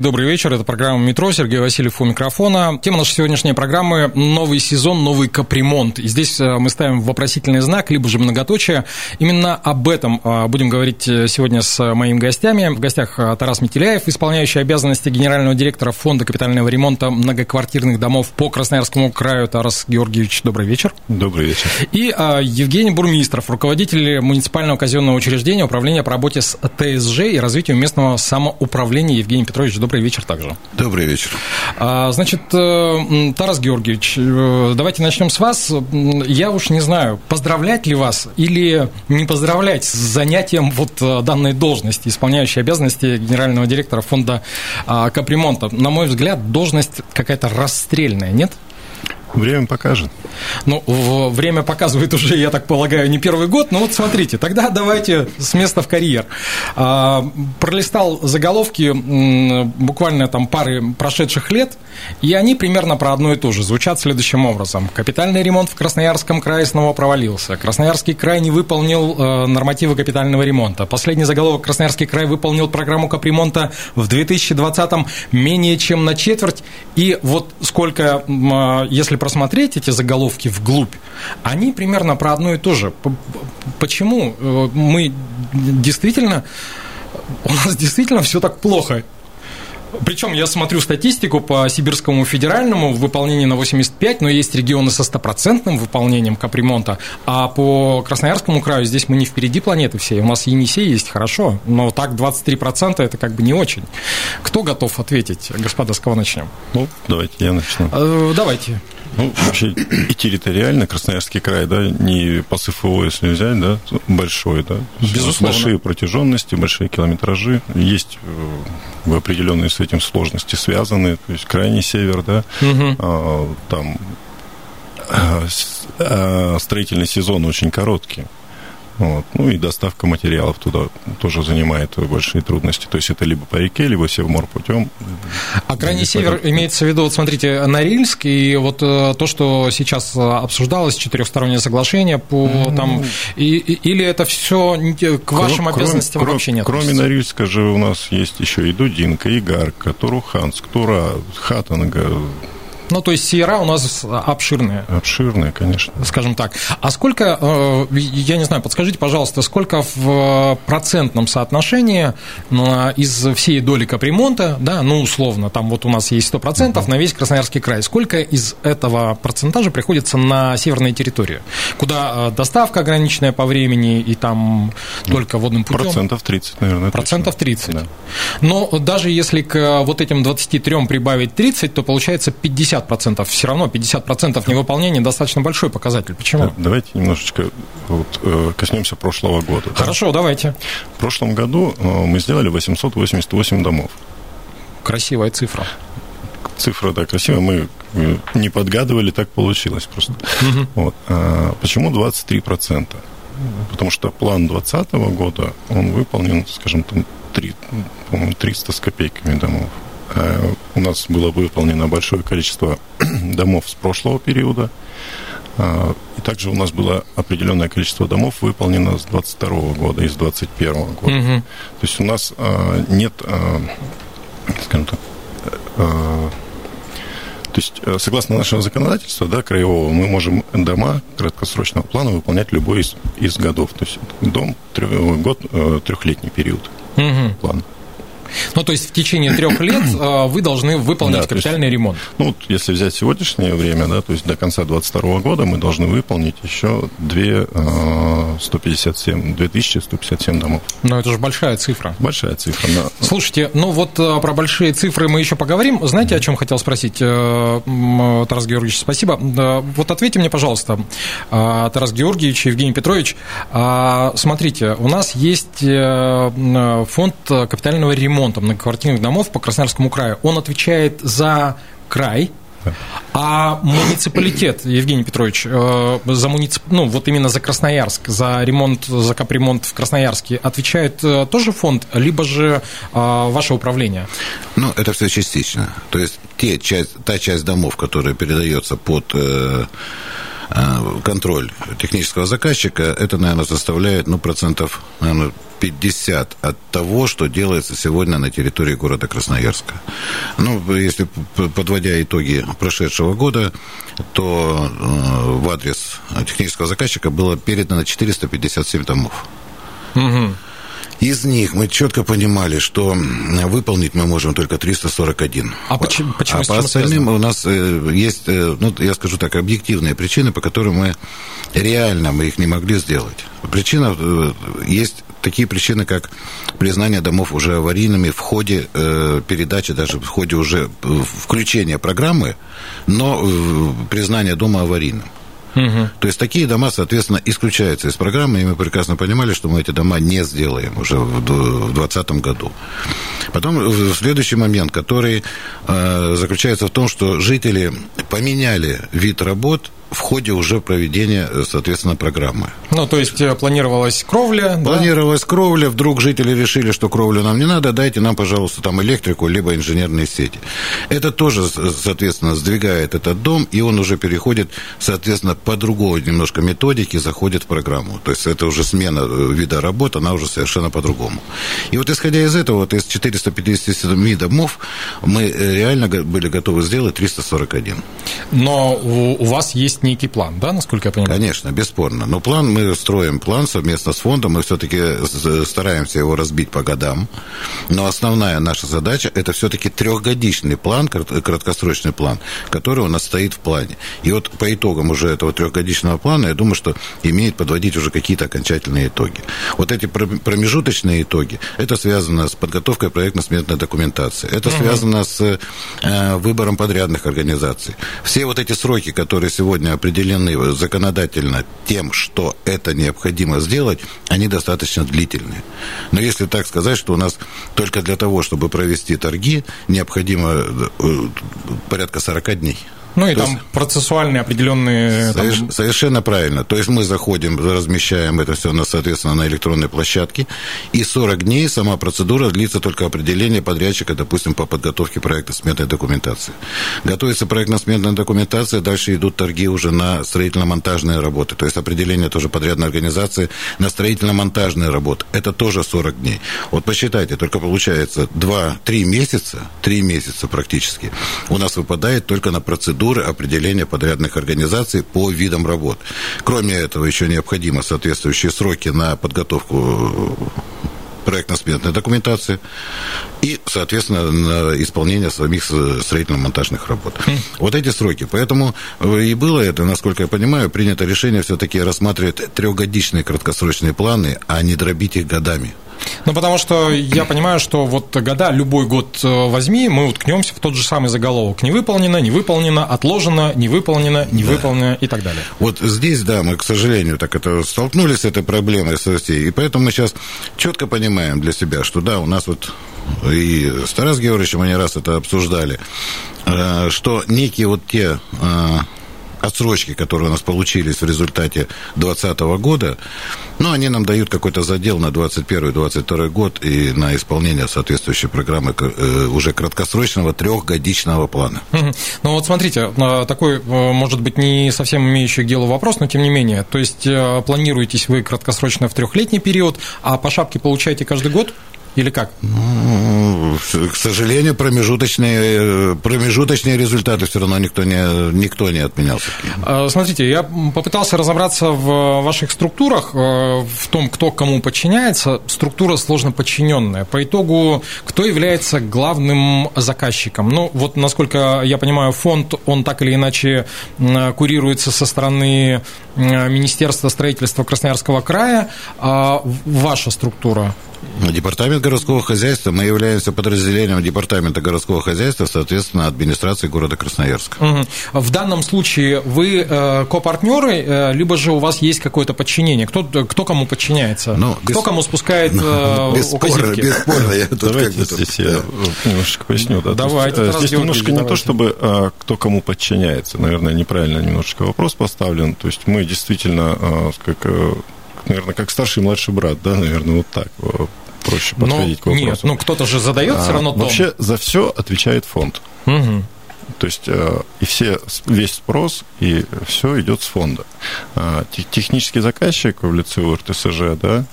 Добрый вечер, это программа «Метро», Сергей Васильев у микрофона. Тема нашей сегодняшней программы – новый сезон, новый капремонт. И здесь э, мы ставим вопросительный знак, либо же многоточие. Именно об этом э, будем говорить э, сегодня с моими гостями. В гостях Тарас Метеляев, исполняющий обязанности генерального директора Фонда капитального ремонта многоквартирных домов по Красноярскому краю. Тарас Георгиевич, добрый вечер. Добрый вечер. И Евгений Бурмистров, руководитель муниципального казенного учреждения Управления по работе с ТСЖ и развитию местного самоуправления. Евгений Петрович, добрый добрый вечер также. Добрый вечер. А, значит, э, Тарас Георгиевич, э, давайте начнем с вас. Я уж не знаю, поздравлять ли вас или не поздравлять с занятием вот э, данной должности, исполняющей обязанности генерального директора фонда а, капремонта. На мой взгляд, должность какая-то расстрельная, нет? Время покажет. Ну, время показывает уже, я так полагаю, не первый год. Но вот смотрите, тогда давайте с места в карьер. А, пролистал заголовки буквально там пары прошедших лет, и они примерно про одно и то же. Звучат следующим образом. Капитальный ремонт в Красноярском крае снова провалился. Красноярский край не выполнил э, нормативы капитального ремонта. Последний заголовок Красноярский край выполнил программу капремонта в 2020-м менее чем на четверть. И вот сколько, если просмотреть эти заголовки вглубь, они примерно про одно и то же. Почему э, мы действительно, у нас действительно все так плохо? Причем я смотрю статистику по Сибирскому федеральному в выполнении на 85, но есть регионы со стопроцентным выполнением капремонта, а по Красноярскому краю здесь мы не впереди планеты всей, у нас Енисей есть, хорошо, но так 23% это как бы не очень. Кто готов ответить, господа, с кого начнем? Ну, давайте я начну. Э, давайте. Ну, вообще и территориально Красноярский край, да, не по СФО, если взять, да, большой, да. Безусловно. Большие протяженности, большие километражи. Есть э, определенные с этим сложности связаны, то есть крайний север, да, угу. там а, а, строительный сезон очень короткий. Вот. Ну и доставка материалов туда тоже занимает большие трудности. То есть это либо по реке, либо севморпутем. А крайний север пойдет. имеется в виду, вот смотрите, Норильск, и вот э, то, что сейчас обсуждалось, четырехстороннее соглашение по mm. там, и, и, или это все к вашим кроме, обязанностям кроме, вообще нет? Кроме Норильска же у нас есть еще и Дудинка, Игарка, Туруханск, Тура, Хатанга, ну, то есть севера у нас обширные. Обширные, конечно. Скажем так. А сколько, э, я не знаю, подскажите, пожалуйста, сколько в процентном соотношении э, из всей доли капремонта, да, ну, условно, там вот у нас есть 100% uh-huh. на весь Красноярский край, сколько из этого процентажа приходится на северные территории, куда э, доставка ограниченная по времени и там ну, только водным путем? Процентов 30, наверное. Процентов 30. Да. Но даже если к вот этим 23 прибавить 30, то получается 50 50%. Все равно 50% невыполнения достаточно большой показатель. Почему? Давайте немножечко вот, э, коснемся прошлого года. Хорошо, да? давайте. В прошлом году э, мы сделали 888 домов. Красивая цифра. Цифра, да, красивая. Мы э, не подгадывали, так получилось просто. Угу. Вот. А почему 23%? Потому что план 2020 года, он выполнен, скажем, там, 3, 300 с копейками домов. Э, у нас было выполнено большое количество домов с прошлого периода. Э, и также у нас было определенное количество домов выполнено с 22 года и с 21 года. Угу. То есть у нас э, нет, скажем так, то есть, согласно нашего законодательства, да, краевого, мы можем дома краткосрочного плана выполнять любой из, из годов. То есть дом, год, трехлетний период угу. плана. Ну, то есть в течение трех лет э, вы должны выполнить да, капитальный есть, ремонт. Ну, вот если взять сегодняшнее время, да, то есть до конца 2022 года мы должны выполнить еще 2, 157, 2157 домов. Ну, это же большая цифра. Большая цифра, да. Слушайте, ну вот э, про большие цифры мы еще поговорим. Знаете, о чем хотел спросить, э, Тарас Георгиевич? Спасибо. Вот ответьте мне, пожалуйста, Тарас Георгиевич, Евгений Петрович. Смотрите, у нас есть фонд капитального ремонта ремонтом многоквартирных домов по Красноярскому краю, он отвечает за край, а муниципалитет, Евгений Петрович, э, за муницип... ну, вот именно за Красноярск, за ремонт, за капремонт в Красноярске отвечает э, тоже фонд, либо же э, ваше управление? Ну, это все частично. То есть те часть, та часть домов, которая передается под контроль технического заказчика, это, наверное, составляет, ну, процентов, наверное, 50 от того, что делается сегодня на территории города Красноярска. Ну, если подводя итоги прошедшего года, то э, в адрес технического заказчика было передано 457 домов. Угу. Из них мы четко понимали, что выполнить мы можем только 341. А почему? почему а по остальным связано? у нас э, есть, э, ну, я скажу так, объективные причины, по которым мы реально мы их не могли сделать. Причина э, есть такие причины, как признание домов уже аварийными в ходе э, передачи, даже в ходе уже включения программы, но признание дома аварийным. То есть такие дома, соответственно, исключаются из программы, и мы прекрасно понимали, что мы эти дома не сделаем уже в 2020 году. Потом следующий момент, который э, заключается в том, что жители поменяли вид работ в ходе уже проведения, соответственно, программы. Ну, то есть э, планировалась кровля, Планировалась да? кровля, вдруг жители решили, что кровлю нам не надо, дайте нам, пожалуйста, там электрику, либо инженерные сети. Это тоже, соответственно, сдвигает этот дом, и он уже переходит, соответственно, по другой немножко методике заходит в программу. То есть это уже смена э, вида работы, она уже совершенно по-другому. И вот исходя из этого, вот из 457 домов, мы э, реально были готовы сделать 341. Но у вас есть есть некий план, да, насколько я понимаю? Конечно, бесспорно. Но план, мы строим план совместно с фондом, мы все-таки стараемся его разбить по годам. Но основная наша задача – это все-таки трехгодичный план, краткосрочный план, который у нас стоит в плане. И вот по итогам уже этого трехгодичного плана, я думаю, что имеет подводить уже какие-то окончательные итоги. Вот эти промежуточные итоги, это связано с подготовкой проектно-сметной документации, это угу. связано с э, выбором подрядных организаций. Все вот эти сроки, которые сегодня определены законодательно тем, что это необходимо сделать, они достаточно длительные. Но если так сказать, что у нас только для того, чтобы провести торги, необходимо э, порядка 40 дней. Ну и То там есть... процессуальные определенные... Соверш... Там... Совершенно правильно. То есть мы заходим, размещаем это все, соответственно, на электронной площадке, и 40 дней сама процедура длится только определение подрядчика, допустим, по подготовке проекта сметной документации. Готовится проектно-сметная документация, дальше идут торги уже на строительно-монтажные работы. То есть определение тоже подрядной организации на строительно-монтажные работы. Это тоже 40 дней. Вот посчитайте, только получается 2-3 месяца, 3 месяца практически, у нас выпадает только на процедуру процедуры определения подрядных организаций по видам работ. Кроме этого, еще необходимо соответствующие сроки на подготовку проектно-сметной документации и, соответственно, на исполнение самих строительно-монтажных работ. Хм. Вот эти сроки. Поэтому и было это, насколько я понимаю, принято решение все-таки рассматривать трехгодичные краткосрочные планы, а не дробить их годами. Ну, потому что я понимаю, что вот года, любой год э, возьми, мы уткнемся в тот же самый заголовок. Не выполнено, не выполнено, отложено, не выполнено, не да. выполнено и так далее. Вот здесь, да, мы, к сожалению, так это столкнулись с этой проблемой с Россией, и поэтому мы сейчас четко понимаем для себя, что да, у нас вот и с Тарас Георгиевичем мы не раз это обсуждали, э, что некие вот те э, отсрочки, которые у нас получились в результате 2020 года, ну, они нам дают какой-то задел на 2021-2022 год и на исполнение соответствующей программы э, уже краткосрочного трехгодичного плана. Ну, вот смотрите, э, такой, э, может быть, не совсем имеющий к делу вопрос, но тем не менее, то есть планируетесь вы краткосрочно в трехлетний период, а по шапке получаете каждый год? Или как? Ну, к сожалению, промежуточные, промежуточные результаты все равно никто не, никто не отменял. А, смотрите, я попытался разобраться в ваших структурах, э, в том, кто кому подчиняется. Структура сложно подчиненная. По итогу, кто является главным заказчиком? Ну, вот, насколько я понимаю, фонд, он так или иначе курируется со стороны Министерства строительства Красноярского края. А ваша структура? Департамент городского хозяйства, мы являемся подразделением Департамента городского хозяйства, соответственно, администрации города Красноярска. Угу. В данном случае вы э, копартнеры, э, либо же у вас есть какое-то подчинение? Кто, кто кому подчиняется? Ну, без... Кто кому спускает э, бесспорно, бесспорно, я тут Давайте как бы здесь тут, я да. немножечко поясню. Да. Давайте. Есть, здесь немножко давайте. не то, чтобы а, кто кому подчиняется. Наверное, неправильно немножечко вопрос поставлен. То есть мы действительно, а, как, э, наверное, как старший и младший брат, да, наверное, вот так проще ну, подходить Но, к вопросу. Нет, ну кто-то же задает а, все равно том. Вообще за все отвечает фонд. Угу. То есть э, и все, весь спрос, и все идет с фонда. А, технический заказчик в лице УРТСЖ, да,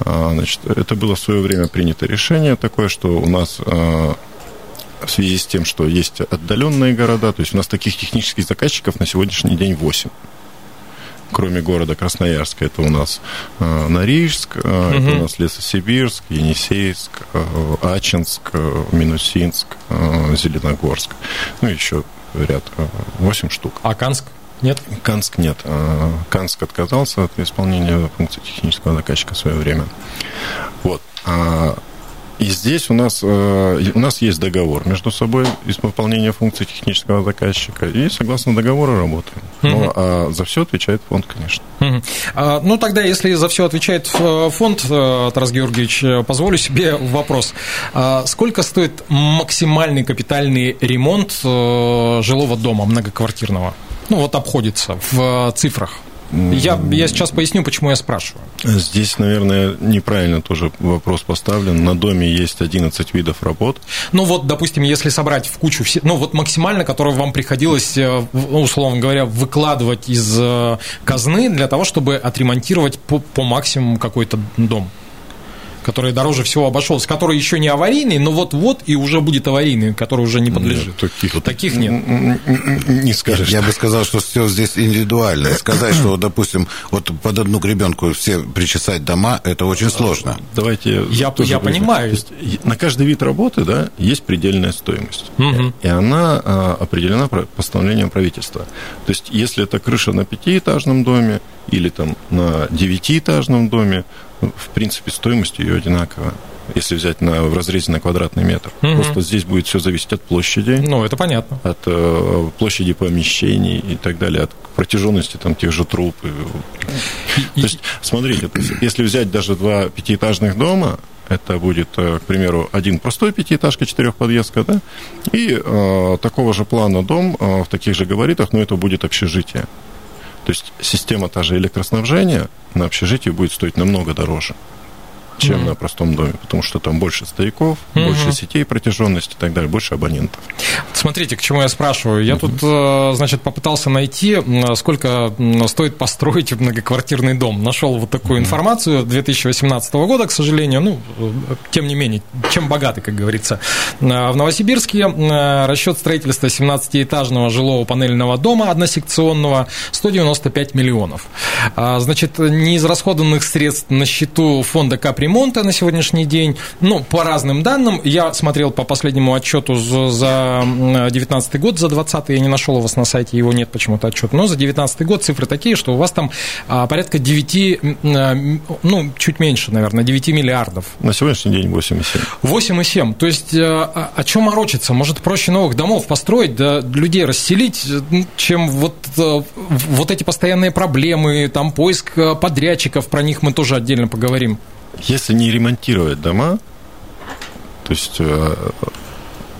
а, значит, это было в свое время принято решение такое, что у нас а, в связи с тем, что есть отдаленные города, то есть у нас таких технических заказчиков на сегодняшний день 8 кроме города Красноярска, это у нас э, Норильск, э, угу. это у нас Лесосибирск, Енисейск, э, Ачинск, э, Минусинск, э, Зеленогорск. Ну, еще ряд, э, 8 штук. А Канск? Нет? Канск нет. Э, Канск отказался от исполнения функций технического заказчика в свое время. Вот. А и здесь у нас, э, у нас есть договор между собой из выполнения функций технического заказчика, и согласно договору работаем. Ну, а за все отвечает фонд, конечно. А, ну, тогда, если за все отвечает э, фонд, э, Тарас Георгиевич, позволю себе вопрос. А сколько стоит максимальный капитальный ремонт жилого дома многоквартирного? Ну, вот обходится в цифрах. Я, я сейчас поясню, почему я спрашиваю. Здесь, наверное, неправильно тоже вопрос поставлен. На доме есть 11 видов работ. Ну вот, допустим, если собрать в кучу все, ну вот максимально, которое вам приходилось, э, условно говоря, выкладывать из э, казны для того, чтобы отремонтировать по, по максимуму какой-то дом который дороже всего обошелся, который еще не аварийный, но вот-вот и уже будет аварийный, который уже не подлежит. Нет, таких, таких нет. Не скажешь. Я бы сказал, что все здесь индивидуально. Сказать, что, допустим, вот под одну гребенку все причесать дома, это очень сложно. Давайте. Я, я понимаю. На каждый вид работы, да, есть предельная стоимость, угу. и она а, определена постановлением правительства. То есть, если это крыша на пятиэтажном доме или там на девятиэтажном доме, в принципе, стоимость ее одинаковая если взять на, в разрезе на квадратный метр. Угу. Просто здесь будет все зависеть от площади. Ну, это понятно. От э, площади помещений и так далее, от протяженности там тех же труб. То есть, смотрите, если взять даже два пятиэтажных дома, это будет, э, к примеру, один простой пятиэтажка, четырехподъездка, да, и э, такого же плана дом э, в таких же габаритах, но это будет общежитие. То есть система та же электроснабжения на общежитии будет стоить намного дороже чем mm-hmm. на простом доме, потому что там больше стояков, mm-hmm. больше сетей протяженности и так далее, больше абонентов. Смотрите, к чему я спрашиваю. Я mm-hmm. тут, э, значит, попытался найти, сколько стоит построить многоквартирный дом. Нашел вот такую mm-hmm. информацию 2018 года, к сожалению. Ну, тем не менее, чем богаты, как говорится. Э, в Новосибирске э, расчет строительства 17-этажного жилого панельного дома односекционного 195 миллионов. Значит, неизрасходованных средств на счету фонда капремонт ремонта на сегодняшний день. Ну, по разным данным, я смотрел по последнему отчету за 2019 год, за 2020 я не нашел у вас на сайте, его нет почему-то отчет, но за 2019 год цифры такие, что у вас там а, порядка 9, а, ну, чуть меньше, наверное, 9 миллиардов. На сегодняшний день 8,7. 8,7. То есть, а, о чем морочиться? Может, проще новых домов построить, да, людей расселить, чем вот, вот эти постоянные проблемы, там поиск подрядчиков, про них мы тоже отдельно поговорим. Если не ремонтировать дома, то есть э,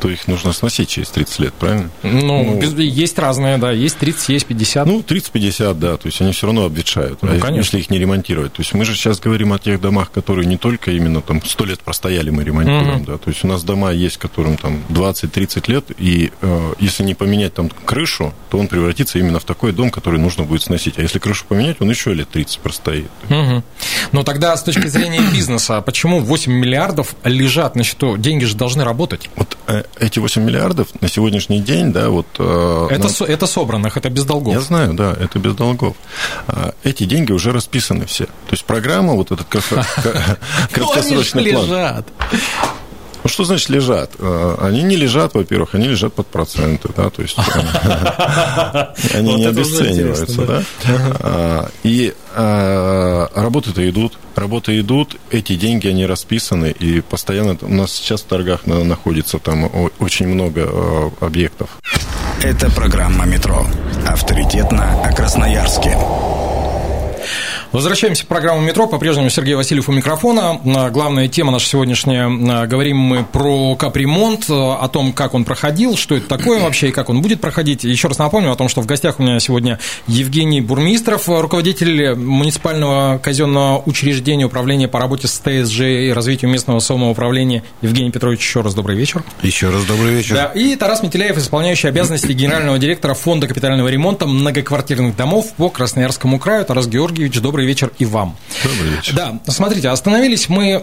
то их нужно сносить через 30 лет, правильно? Ну, ну есть разные, да, есть 30, есть 50. Ну, 30-50, да, то есть они все равно обветшают, ну, а конечно. если их не ремонтировать. То есть мы же сейчас говорим о тех домах, которые не только именно там 100 лет простояли, мы ремонтируем, угу. да, то есть у нас дома есть, которым там 20-30 лет, и э, если не поменять там крышу, то он превратится именно в такой дом, который нужно будет сносить. А если крышу поменять, он еще лет 30 простоит. Угу. Но тогда с точки зрения бизнеса, почему 8 миллиардов лежат на счету? Деньги же должны работать. Вот э, эти 8 миллиардов на сегодняшний день, да, вот... Э, это, на... это собранных, это без долгов. Я знаю, да, это без долгов. А, эти деньги уже расписаны все. То есть программа, вот этот краткосрочный план... что значит лежат? Э, они не лежат, во-первых, они лежат под проценты, да, то есть они не обесцениваются, да. А, и а, работы-то идут, работы идут, эти деньги, они расписаны, и постоянно у нас сейчас в торгах находится там очень много э, объектов. Это программа «Метро». Авторитетно о Красноярске. Возвращаемся к программу «Метро». По-прежнему Сергей Васильев у микрофона. Главная тема наша сегодняшняя. Говорим мы про капремонт, о том, как он проходил, что это такое вообще и как он будет проходить. Еще раз напомню о том, что в гостях у меня сегодня Евгений Бурмистров, руководитель муниципального казенного учреждения управления по работе с ТСЖ и развитию местного самоуправления. Евгений Петрович, еще раз добрый вечер. Еще раз добрый вечер. Да, и Тарас Метеляев, исполняющий обязанности генерального директора Фонда капитального ремонта многоквартирных домов по Красноярскому краю. Тарас Георгиевич, добрый добрый вечер и вам. Добрый вечер. Да, смотрите, остановились мы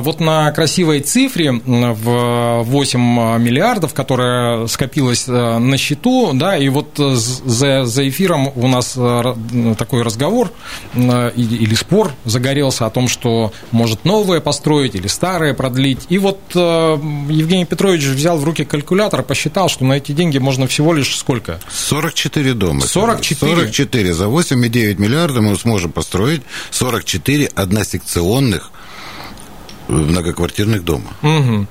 вот на красивой цифре в 8 миллиардов, которая скопилась э, на счету, да, и вот за, за эфиром у нас э, такой разговор или спор загорелся о том, что может новое построить или старое продлить. И вот э, Евгений Петрович взял в руки калькулятор, посчитал, что на эти деньги можно всего лишь сколько? 44 дома. 44? 44. За 8,9 миллиардов мы сможем построить построить 44 односекционных многоквартирных дома. Угу.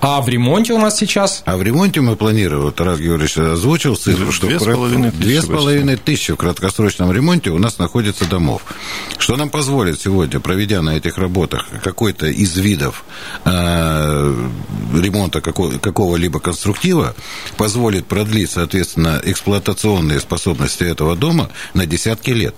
А в ремонте у нас сейчас? А в ремонте мы планируем, вот Тарас Георгиевич озвучил цифру, что две с половиной тысячи, две с половиной тысячи в краткосрочном ремонте у нас находится домов. Что нам позволит сегодня, проведя на этих работах какой-то из видов э, ремонта какого- какого-либо конструктива, позволит продлить, соответственно, эксплуатационные способности этого дома на десятки лет.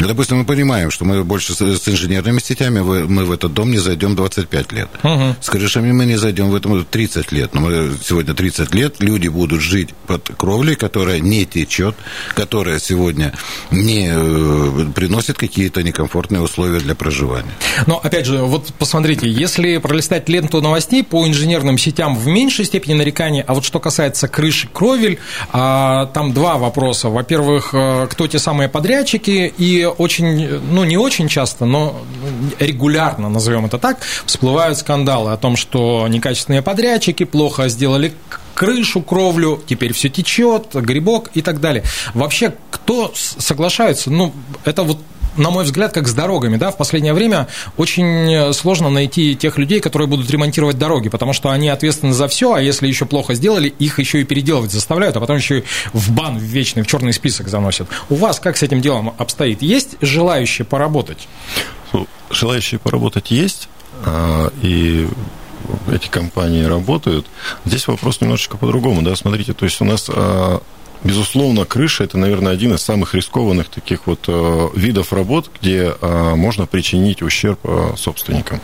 Ну, допустим, мы понимаем, что мы больше с, инженерными сетями, мы в этот дом не зайдем 25 лет. Угу. С крышами мы не зайдем в этом 30 лет. Но мы сегодня 30 лет, люди будут жить под кровлей, которая не течет, которая сегодня не э, приносит какие-то некомфортные условия для проживания. Но, опять же, вот посмотрите, если пролистать ленту новостей по инженерным сетям в меньшей степени нареканий, а вот что касается крыши кровель, а, там два вопроса. Во-первых, э, кто те самые подрядчики, и очень, ну, не очень часто, но регулярно, назовем это так, всплывают скандалы о том, что некачественные подрядчики плохо сделали крышу, кровлю, теперь все течет, грибок и так далее. Вообще, кто соглашается? Ну, это вот на мой взгляд, как с дорогами, да, в последнее время очень сложно найти тех людей, которые будут ремонтировать дороги, потому что они ответственны за все, а если еще плохо сделали, их еще и переделывать заставляют, а потом еще и в бан в вечный, в черный список заносят. У вас как с этим делом обстоит? Есть желающие поработать? Ну, желающие поработать есть, а, и эти компании работают. Здесь вопрос немножечко по-другому, да, смотрите, то есть у нас а, Безусловно, крыша – это, наверное, один из самых рискованных таких вот э, видов работ, где э, можно причинить ущерб э, собственникам.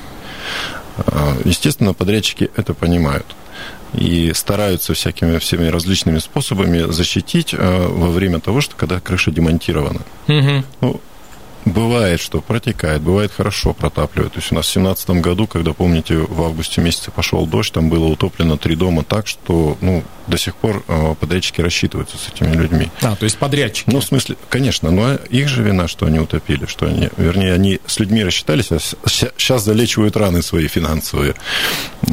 Естественно, подрядчики это понимают и стараются всякими всеми различными способами защитить во время того, что когда крыша демонтирована. Угу. Ну, Бывает, что протекает, бывает хорошо протапливает. То есть у нас в 2017 году, когда, помните, в августе месяце пошел дождь, там было утоплено три дома так, что ну, до сих пор э, подрядчики рассчитываются с этими людьми. А, то есть подрядчики. Ну, в смысле, конечно, но их же вина, что они утопили, что они, вернее, они с людьми рассчитались, а сейчас залечивают раны свои финансовые.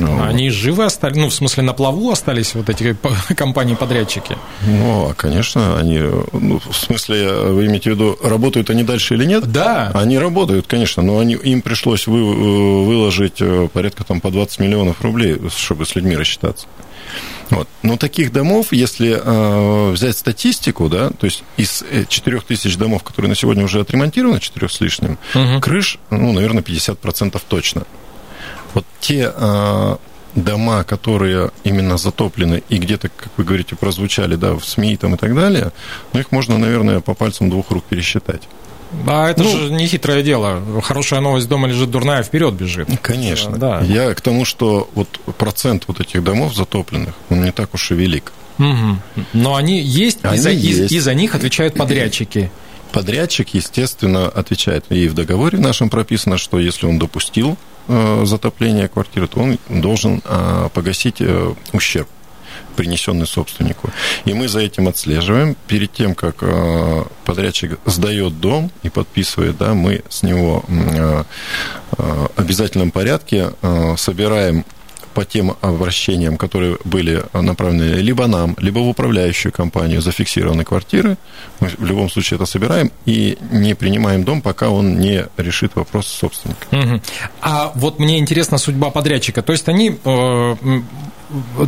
А они живы остались, ну, в смысле, на плаву остались вот эти компании-подрядчики? Ну, а, конечно, они, ну, в смысле, вы имеете в виду, работают они дальше или нет? Да. Они работают, конечно, но они, им пришлось вы, э, выложить э, порядка там по 20 миллионов рублей, чтобы с людьми рассчитаться. Вот. Но таких домов, если э, взять статистику, да, то есть из 4 тысяч домов, которые на сегодня уже отремонтированы, 4 с лишним, угу. крыш, ну, наверное, 50% точно. Вот те э, дома, которые именно затоплены и где-то, как вы говорите, прозвучали, да, в СМИ там и так далее, ну, их можно, наверное, по пальцам двух рук пересчитать. А это ну, же не хитрое дело. Хорошая новость дома лежит, дурная вперед бежит. Конечно. Да. Я к тому, что вот процент вот этих домов затопленных, он не так уж и велик. Угу. Но они есть, они и, за, есть. И, и за них отвечают подрядчики. Подрядчик, естественно, отвечает. И в договоре нашем прописано, что если он допустил э, затопление квартиры, то он должен э, погасить э, ущерб принесенный собственнику. И мы за этим отслеживаем. Перед тем, как э, подрядчик сдает дом и подписывает, да, мы с него э, э, в обязательном порядке собираем по тем обращениям, которые были направлены либо нам, либо в управляющую компанию, зафиксированы квартиры. Мы в любом случае это собираем и не принимаем дом, пока он не решит вопрос собственника. Угу. А вот мне интересна судьба подрядчика. То есть они э,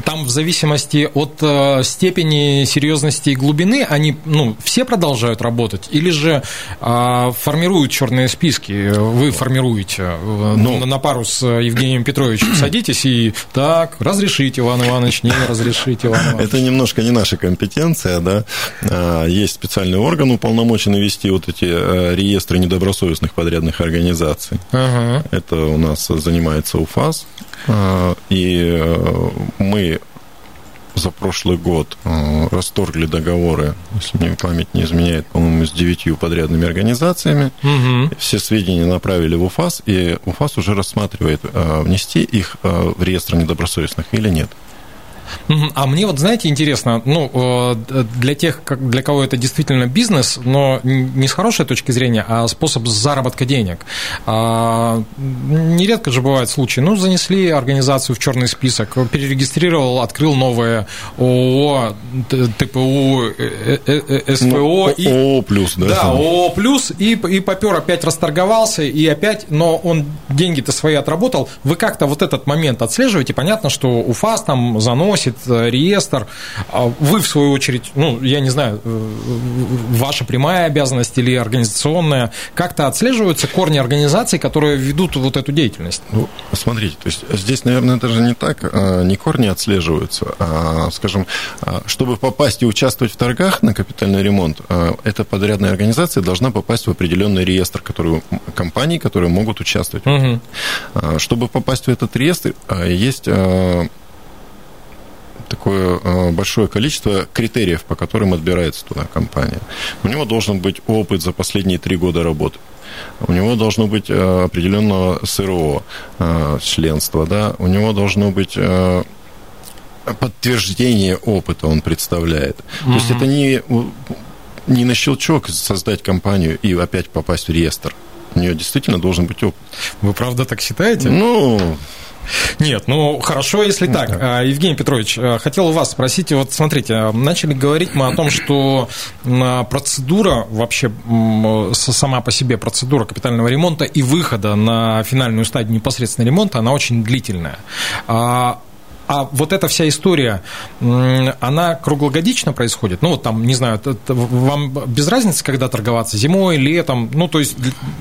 там в зависимости от э, степени серьезности и глубины они ну, все продолжают работать или же э, формируют черные списки? Вы формируете э, ну, на пару с Евгением Петровичем садитесь и так, разрешите, Иван Иванович, не разрешите, Иван Иванович. Это немножко не наша компетенция, да. А, есть специальный орган, уполномоченный вести вот эти реестры недобросовестных подрядных организаций. Ага. Это у нас занимается УФАС, а, и мы за прошлый год э, расторгли договоры, если мне память не изменяет, по-моему, с девятью подрядными организациями. Угу. Все сведения направили в УФАС, и УФАС уже рассматривает, э, внести их э, в реестр недобросовестных или нет. А мне вот, знаете, интересно, ну, э, для тех, для кого это действительно бизнес, но не с хорошей точки зрения, а способ заработка денег. А, нередко же бывают случаи, ну, занесли организацию в черный список, перерегистрировал, открыл новое ООО, ТПУ, э, э, СПО. Ну, и, ООО плюс, да? Да, ООО плюс, и, и попер опять расторговался, и опять, но он деньги-то свои отработал. Вы как-то вот этот момент отслеживаете? Понятно, что УФАС там заносит вносит э, реестр. А вы, в свою очередь, ну, я не знаю, э, ваша прямая обязанность или организационная, как-то отслеживаются корни организаций, которые ведут вот эту деятельность? Ну, смотрите, то есть здесь, наверное, даже не так, а, не корни отслеживаются, а, скажем, а, чтобы попасть и участвовать в торгах на капитальный ремонт, эта подрядная организация должна попасть в определенный реестр который, компаний, которые могут участвовать. Угу. Чтобы попасть в этот реестр, есть такое э, большое количество критериев, по которым отбирается туда компания. У него должен быть опыт за последние три года работы. У него должно быть э, определенного СРО, э, членства, да, у него должно быть подтверждение опыта он представляет. Mm-hmm. То есть это не, не на щелчок создать компанию и опять попасть в реестр. У нее действительно должен быть опыт. Вы правда так считаете? Ну, нет, ну хорошо, если так. Да. Евгений Петрович, э, хотел у вас спросить, вот смотрите, начали говорить мы о том, что процедура вообще, сама по себе процедура капитального ремонта и выхода на финальную стадию непосредственно ремонта, она очень длительная. А а вот эта вся история, она круглогодично происходит? Ну, вот там, не знаю, вам без разницы, когда торговаться, зимой, летом, ну, то есть,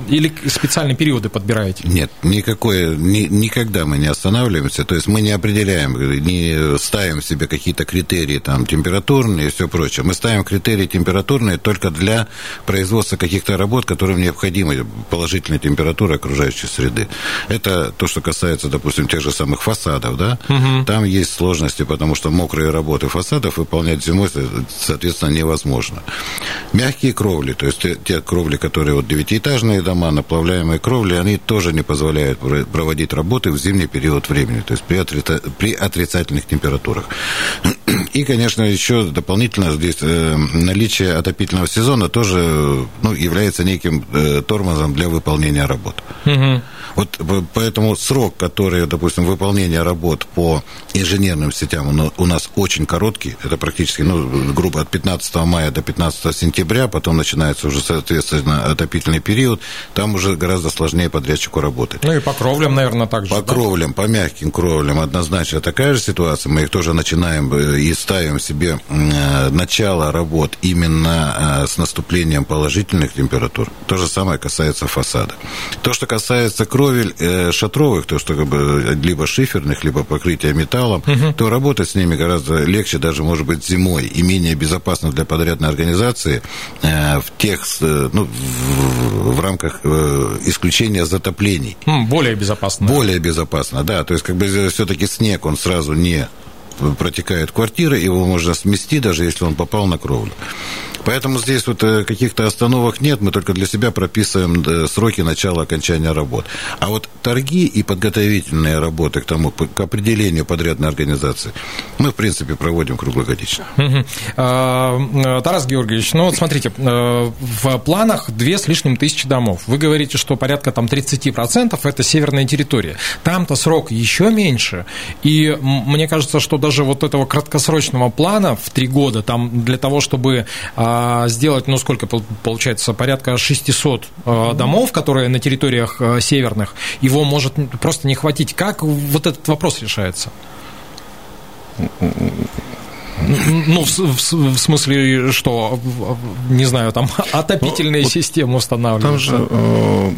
или специальные периоды подбираете? Нет, никакое, ни, никогда мы не останавливаемся, то есть мы не определяем, не ставим себе какие-то критерии, там, температурные и все прочее. Мы ставим критерии температурные только для производства каких-то работ, которым необходима положительная температура окружающей среды. Это то, что касается, допустим, тех же самых фасадов, да, угу там есть сложности, потому что мокрые работы фасадов выполнять зимой, соответственно, невозможно. Мягкие кровли, то есть те, кровли, которые вот девятиэтажные дома, наплавляемые кровли, они тоже не позволяют проводить работы в зимний период времени, то есть при, отрица, при отрицательных температурах. И, конечно, еще дополнительно здесь э, наличие отопительного сезона тоже ну, является неким э, тормозом для выполнения работ. Угу. Вот поэтому срок, который, допустим, выполнения работ по инженерным сетям у нас очень короткий. Это практически, ну, грубо от 15 мая до 15 сентября, потом начинается уже, соответственно, отопительный период. Там уже гораздо сложнее подрядчику работать. Ну и по кровлям, наверное, так же. По да? кровлям, по мягким кровлям однозначно такая же ситуация. Мы их тоже начинаем э, и ставим себе э, начало работ именно э, с наступлением положительных температур. То же самое касается фасада. То, что касается кровель шатровых, то, что либо шиферных, либо покрытия металлом, угу. то работать с ними гораздо легче, даже, может быть, зимой, и менее безопасно для подрядной организации э, в тех, э, ну, в, в рамках э, исключения затоплений. Более безопасно. Более безопасно, да. То есть, как бы, все-таки снег, он сразу не протекает квартира, его можно смести, даже если он попал на кровлю. Поэтому здесь вот э, каких-то остановок нет, мы только для себя прописываем э, сроки начала окончания работ. А вот торги и подготовительные работы к тому, к определению подрядной организации, мы, в принципе, проводим круглогодично. А, Тарас Георгиевич, ну вот смотрите, в планах две с лишним тысячи домов. Вы говорите, что порядка там 30% это северная территория. Там-то срок еще меньше. И мне кажется, что даже вот этого краткосрочного плана в три года, там для того, чтобы а, сделать, ну сколько получается, порядка 600 а, домов, которые на территориях а, северных, его может просто не хватить. Как вот этот вопрос решается? Ну, в, в, в смысле, что, не знаю, там отопительные ну, системы устанавливаются. Там же э,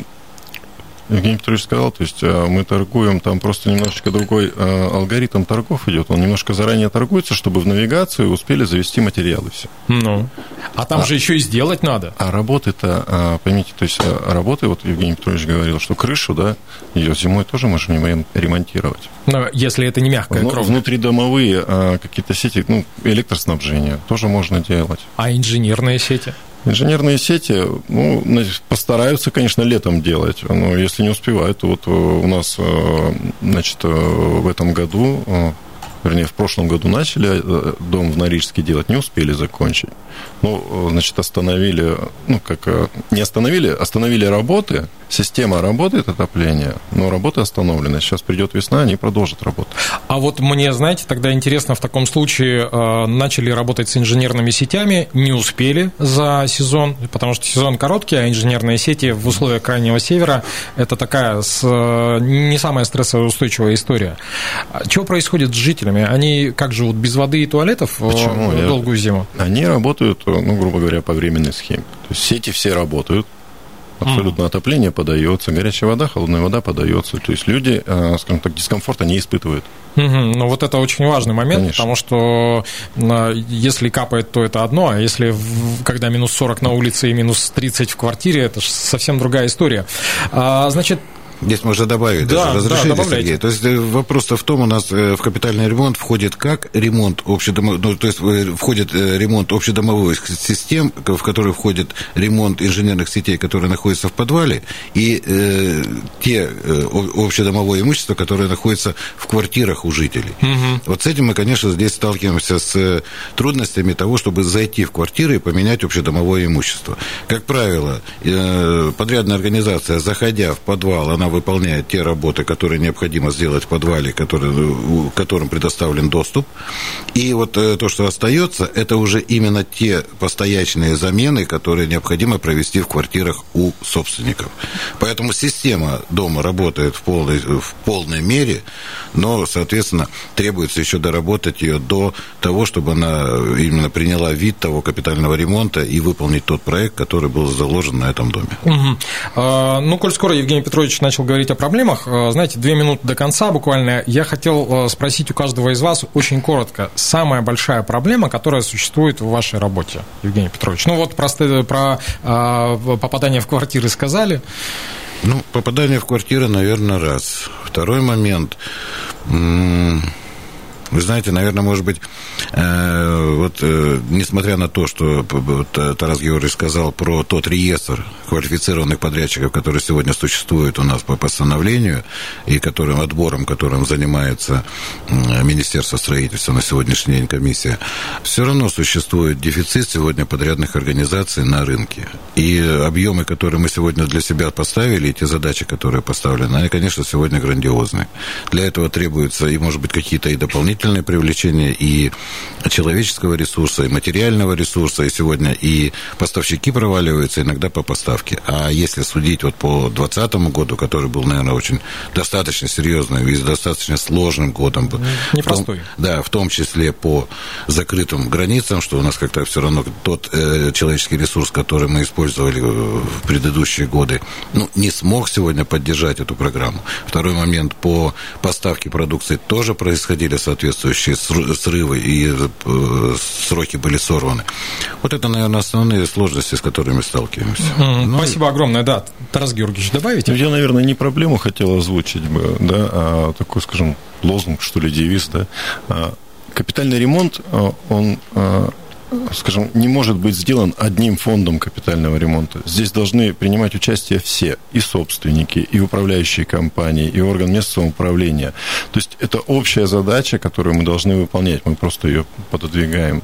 Евгений Петрович сказал, то есть э, мы торгуем, там просто немножечко другой э, алгоритм торгов идет. Он немножко заранее торгуется, чтобы в навигацию успели завести материалы все. Ну, а там а, же еще и сделать надо. А работы-то, а, поймите, то есть э, работы, вот Евгений Петрович говорил, что крышу, да, ее зимой тоже можем ремонтировать. Но если это не мягкая ну, кровля. Внутридомовые какие-то сети, ну, электроснабжения тоже можно делать. А инженерные сети? Инженерные сети, ну, постараются, конечно, летом делать, но если не успевают, вот э, у нас, э, значит, э, в этом году вернее, в прошлом году начали дом в Норильске делать, не успели закончить. Ну, значит, остановили, ну, как, не остановили, остановили работы, Система работает, отопление, но работы остановлены. Сейчас придет весна, они продолжат работу. А вот мне, знаете, тогда интересно, в таком случае э, начали работать с инженерными сетями, не успели за сезон, потому что сезон короткий, а инженерные сети в условиях Крайнего Севера – это такая с, э, не самая стрессоустойчивая история. А что происходит с жителями? Они как живут, без воды и туалетов э, Почему? долгую зиму? Они работают, ну, грубо говоря, по временной схеме. То есть сети все работают, Абсолютно mm. отопление подается, горячая вода, холодная вода подается. То есть люди, э, скажем так, дискомфорта не испытывают. Mm-hmm. Ну, вот это очень важный момент, Конечно. потому что э, если капает, то это одно, а если когда минус 40 на улице и минус 30 в квартире, это совсем другая история. А, значит, Здесь можно добавить да, даже разрешение, да, Сергей. То есть э, вопрос-то в том, у нас э, в капитальный ремонт входит как ремонт общедомовой, ну, то есть э, входит ремонт общедомовых систем, в который входит ремонт инженерных сетей, которые находятся в подвале, и э, те общедомовое имущество, которое находится в квартирах у жителей. Угу. Вот с этим мы, конечно, здесь сталкиваемся с трудностями того, чтобы зайти в квартиры и поменять общедомовое имущество. Как правило, подрядная организация, заходя в подвал, она она выполняет те работы, которые необходимо сделать в подвале, который, которым предоставлен доступ. И вот э, то, что остается, это уже именно те постоячные замены, которые необходимо провести в квартирах у собственников. Поэтому система дома работает в полной, в полной мере, но, соответственно, требуется еще доработать ее до того, чтобы она именно приняла вид того капитального ремонта и выполнить тот проект, который был заложен на этом доме. Угу. А, ну, коль скоро Евгений Петрович начал начал говорить о проблемах, э, знаете, две минуты до конца буквально, я хотел э, спросить у каждого из вас очень коротко, самая большая проблема, которая существует в вашей работе, Евгений Петрович? Ну вот просто про э, попадание в квартиры сказали. Ну, попадание в квартиры, наверное, раз. Второй момент. Вы знаете, наверное, может быть, э, вот э, несмотря на то, что вот, э, Тарас Георгиевич сказал про тот реестр квалифицированных подрядчиков, который сегодня существует у нас по постановлению, и которым отбором, которым занимается Министерство строительства на сегодняшний день комиссия, все равно существует дефицит сегодня подрядных организаций на рынке. И объемы, которые мы сегодня для себя поставили, и те задачи, которые поставлены, они, конечно, сегодня грандиозны. Для этого требуются и, может быть, какие-то и дополнительные дополнительное привлечение и человеческого ресурса, и материального ресурса, и сегодня и поставщики проваливаются иногда по поставке. А если судить вот по 2020 году, который был, наверное, очень достаточно серьезным и достаточно сложным годом. Непростой. Да, в том числе по закрытым границам, что у нас как-то все равно тот э, человеческий ресурс, который мы использовали в предыдущие годы, ну, не смог сегодня поддержать эту программу. Второй момент по поставке продукции тоже происходили соответственно соответствующие срывы и э, сроки были сорваны. Вот это, наверное, основные сложности, с которыми сталкиваемся. Mm-hmm. Ну, Спасибо огромное, да. Тарас Георгиевич, добавите? Я, наверное, не проблему хотел озвучить бы, да, а такой, скажем, лозунг, что ли, девиз, да. А, капитальный ремонт, а, он скажем, не может быть сделан одним фондом капитального ремонта. Здесь должны принимать участие все, и собственники, и управляющие компании, и орган местного самоуправления. То есть это общая задача, которую мы должны выполнять. Мы просто ее пододвигаем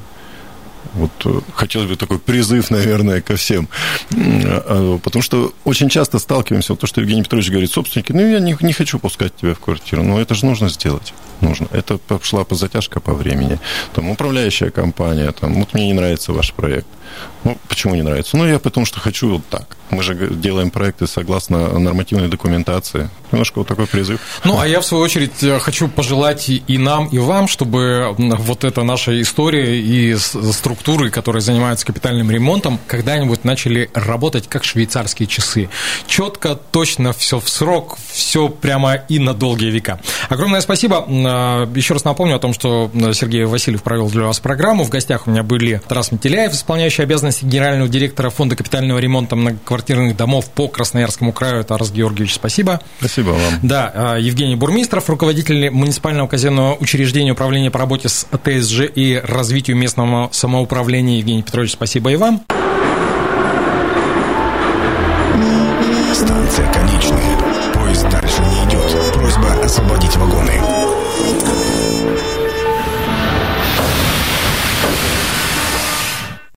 вот э, хотелось бы такой призыв, наверное, ко всем. А, потому что очень часто сталкиваемся, вот то, что Евгений Петрович говорит, собственники, ну, я не, не хочу пускать тебя в квартиру. Но это же нужно сделать. Нужно. Это пошла по затяжка по времени. Там управляющая компания, там, вот мне не нравится ваш проект. Ну, почему не нравится? Ну, я потому что хочу вот так. Мы же делаем проекты согласно нормативной документации. Немножко вот такой призыв. Ну, а я, в свою очередь, э, хочу пожелать и нам, и вам, чтобы вот эта наша история и структуры, которые занимаются капитальным ремонтом, когда-нибудь начали работать как швейцарские часы. Четко, точно, все в срок, все прямо и на долгие века. Огромное спасибо. Э, еще раз напомню о том, что Сергей Васильев провел для вас программу. В гостях у меня были Тарас Метеляев, исполняющий обязанности генерального директора Фонда капитального ремонта многоквартирных домов по Красноярскому краю. Тарас Георгиевич, спасибо. Спасибо вам. Да, а, Евгений Бурмистров, руководитель муниципального казенного учреждения управления по работе с ТСЖ и развитию местного самоуправления. Евгений Петрович, спасибо и вам.